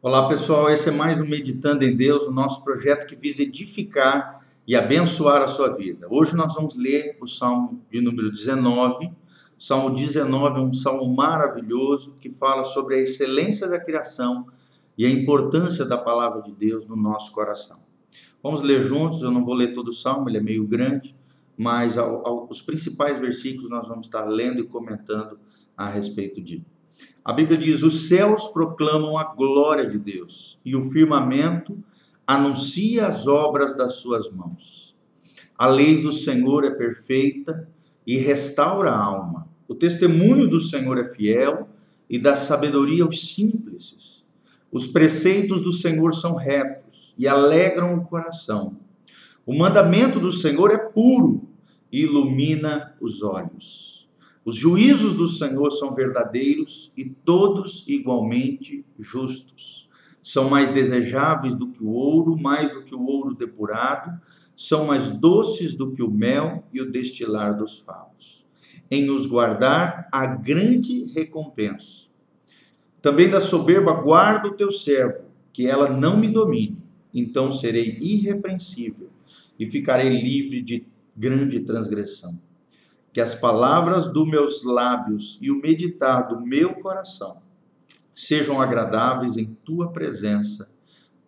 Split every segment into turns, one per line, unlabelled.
Olá pessoal, esse é mais um Meditando em Deus, o nosso projeto que visa edificar e abençoar a sua vida. Hoje nós vamos ler o Salmo de número 19. O Salmo 19 é um salmo maravilhoso que fala sobre a excelência da criação e a importância da palavra de Deus no nosso coração. Vamos ler juntos, eu não vou ler todo o salmo, ele é meio grande, mas ao, ao, os principais versículos nós vamos estar lendo e comentando a respeito disso. A Bíblia diz: os céus proclamam a glória de Deus e o firmamento anuncia as obras das suas mãos. A lei do Senhor é perfeita e restaura a alma. O testemunho do Senhor é fiel e dá sabedoria aos simples. Os preceitos do Senhor são retos e alegram o coração. O mandamento do Senhor é puro e ilumina os olhos. Os juízos do Senhor são verdadeiros e todos igualmente justos. São mais desejáveis do que o ouro, mais do que o ouro depurado, são mais doces do que o mel e o destilar dos favos. Em os guardar a grande recompensa. Também da soberba guarda o teu servo, que ela não me domine. Então serei irrepreensível e ficarei livre de grande transgressão que as palavras dos meus lábios e o meditar do meu coração sejam agradáveis em tua presença,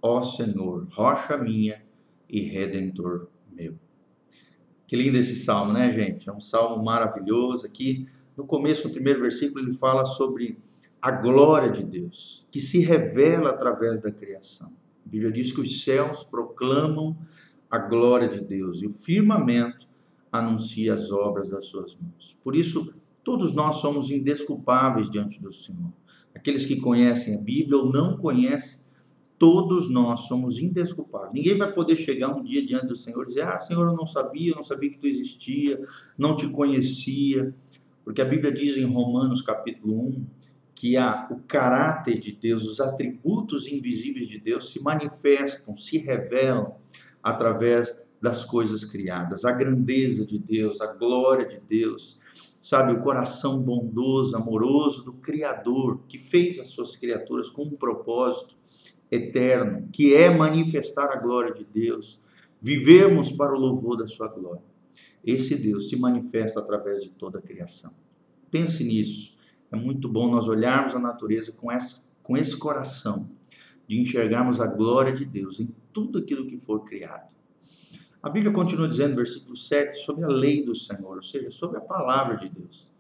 ó Senhor, rocha minha e redentor meu. Que lindo esse salmo, né, gente? É um salmo maravilhoso. Aqui, no começo, no primeiro versículo, ele fala sobre a glória de Deus, que se revela através da criação. A Bíblia diz que os céus proclamam a glória de Deus e o firmamento anuncia as obras das suas mãos. Por isso, todos nós somos indesculpáveis diante do Senhor. Aqueles que conhecem a Bíblia ou não conhecem, todos nós somos indesculpáveis. Ninguém vai poder chegar um dia diante do Senhor e dizer: Ah, Senhor, eu não sabia, eu não sabia que tu existia, não te conhecia. Porque a Bíblia diz em Romanos capítulo 1 que a, o caráter de Deus, os atributos invisíveis de Deus se manifestam, se revelam através das coisas criadas, a grandeza de Deus, a glória de Deus, sabe, o coração bondoso, amoroso do Criador, que fez as suas criaturas com um propósito eterno, que é manifestar a glória de Deus, vivermos para o louvor da sua glória. Esse Deus se manifesta através de toda a criação. Pense nisso. É muito bom nós olharmos a natureza com, essa, com esse coração, de enxergarmos a glória de Deus em tudo aquilo que for criado. A Bíblia continua dizendo, versículo 7, sobre a lei do Senhor, ou seja, sobre a palavra de Deus.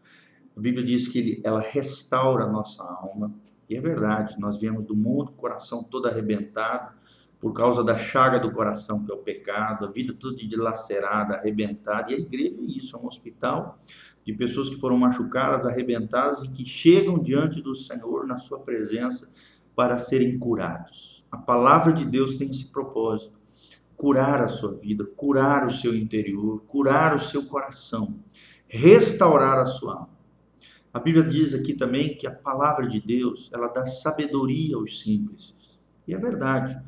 A Bíblia diz que ela restaura a nossa alma, e é verdade, nós viemos do mundo, coração todo arrebentado, por causa da chaga do coração, que é o pecado, a vida toda dilacerada, arrebentada, e a igreja é isso, é um hospital de pessoas que foram machucadas, arrebentadas e que chegam diante do Senhor na sua presença para serem curados. A palavra de Deus tem esse propósito curar a sua vida, curar o seu interior, curar o seu coração, restaurar a sua alma. A Bíblia diz aqui também que a palavra de Deus, ela dá sabedoria aos simples. E é verdade.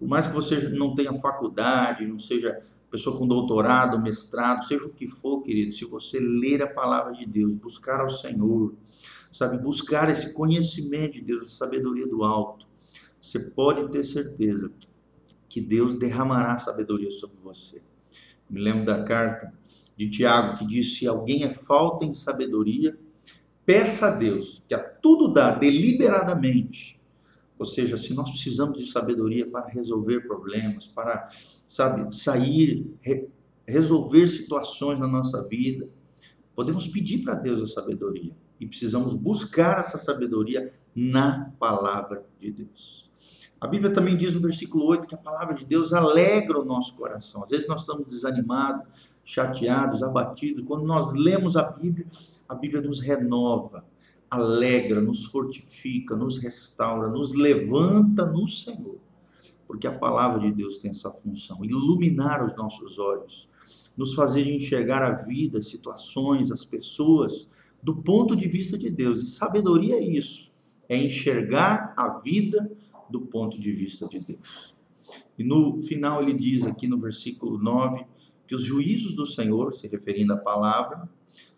Por mais que você não tenha faculdade, não seja pessoa com doutorado, mestrado, seja o que for, querido, se você ler a palavra de Deus, buscar ao Senhor, sabe, buscar esse conhecimento de Deus, a sabedoria do alto, você pode ter certeza que Deus derramará sabedoria sobre você. Me lembro da carta de Tiago que diz: se alguém é falta em sabedoria, peça a Deus que a tudo dá deliberadamente. Ou seja, se nós precisamos de sabedoria para resolver problemas, para, sabe, sair, re, resolver situações na nossa vida, podemos pedir para Deus a sabedoria e precisamos buscar essa sabedoria na palavra de Deus. A Bíblia também diz no versículo 8 que a palavra de Deus alegra o nosso coração. Às vezes nós estamos desanimados, chateados, abatidos. Quando nós lemos a Bíblia, a Bíblia nos renova, alegra, nos fortifica, nos restaura, nos levanta no Senhor. Porque a palavra de Deus tem essa função, iluminar os nossos olhos, nos fazer enxergar a vida, as situações, as pessoas do ponto de vista de Deus. E sabedoria é isso, é enxergar a vida do ponto de vista de Deus. E no final ele diz aqui no versículo 9 que os juízos do Senhor, se referindo à palavra,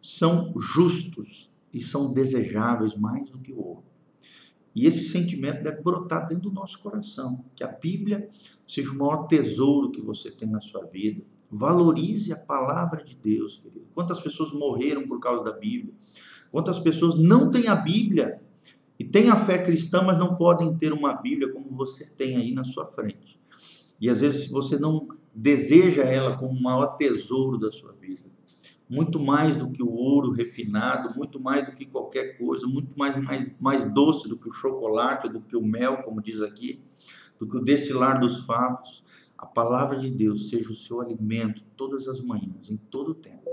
são justos e são desejáveis mais do que o ouro. E esse sentimento deve brotar dentro do nosso coração. Que a Bíblia seja o maior tesouro que você tem na sua vida. Valorize a palavra de Deus, querido. Quantas pessoas morreram por causa da Bíblia? Quantas pessoas não têm a Bíblia e têm a fé cristã, mas não podem ter uma Bíblia como você tem aí na sua frente? E às vezes você não deseja ela como o maior tesouro da sua vida. Muito mais do que o ouro refinado, muito mais do que qualquer coisa, muito mais, mais, mais doce do que o chocolate, do que o mel, como diz aqui, do que o destilar dos favos. A palavra de Deus seja o seu alimento todas as manhãs, em todo o tempo.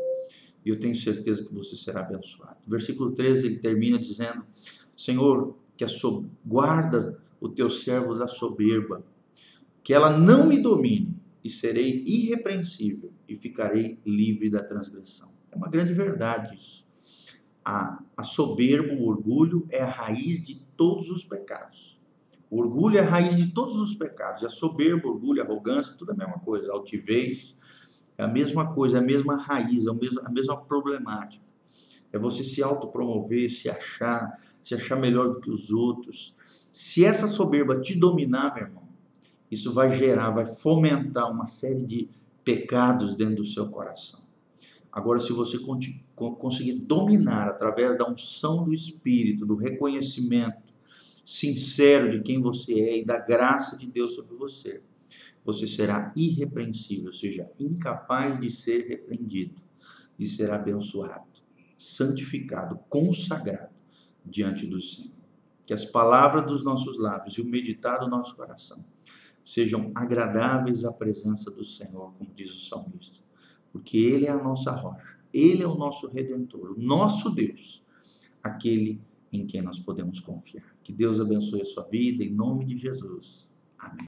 E eu tenho certeza que você será abençoado. Versículo 13, ele termina dizendo: Senhor, que a so... guarda o teu servo da soberba, que ela não me domine, e serei irrepreensível e ficarei livre da transgressão. É uma grande verdade isso. A, a soberba, o orgulho, é a raiz de todos os pecados. O orgulho é a raiz de todos os pecados. A soberba, orgulho, arrogância, tudo é a mesma coisa. Altivez é a mesma coisa, é a mesma raiz, é a mesma, a mesma problemática. É você se autopromover, se achar, se achar melhor do que os outros. Se essa soberba te dominar, meu irmão, isso vai gerar, vai fomentar uma série de pecados dentro do seu coração. Agora, se você conseguir dominar através da unção do Espírito, do reconhecimento sincero de quem você é e da graça de Deus sobre você, você será irrepreensível, ou seja, incapaz de ser repreendido e será abençoado, santificado, consagrado diante do Senhor. Que as palavras dos nossos lábios e o meditar do nosso coração sejam agradáveis à presença do Senhor, como diz o salmista, porque Ele é a nossa rocha, Ele é o nosso redentor, o nosso Deus, aquele em quem nós podemos confiar. Que Deus abençoe a sua vida, em nome de Jesus. Amém.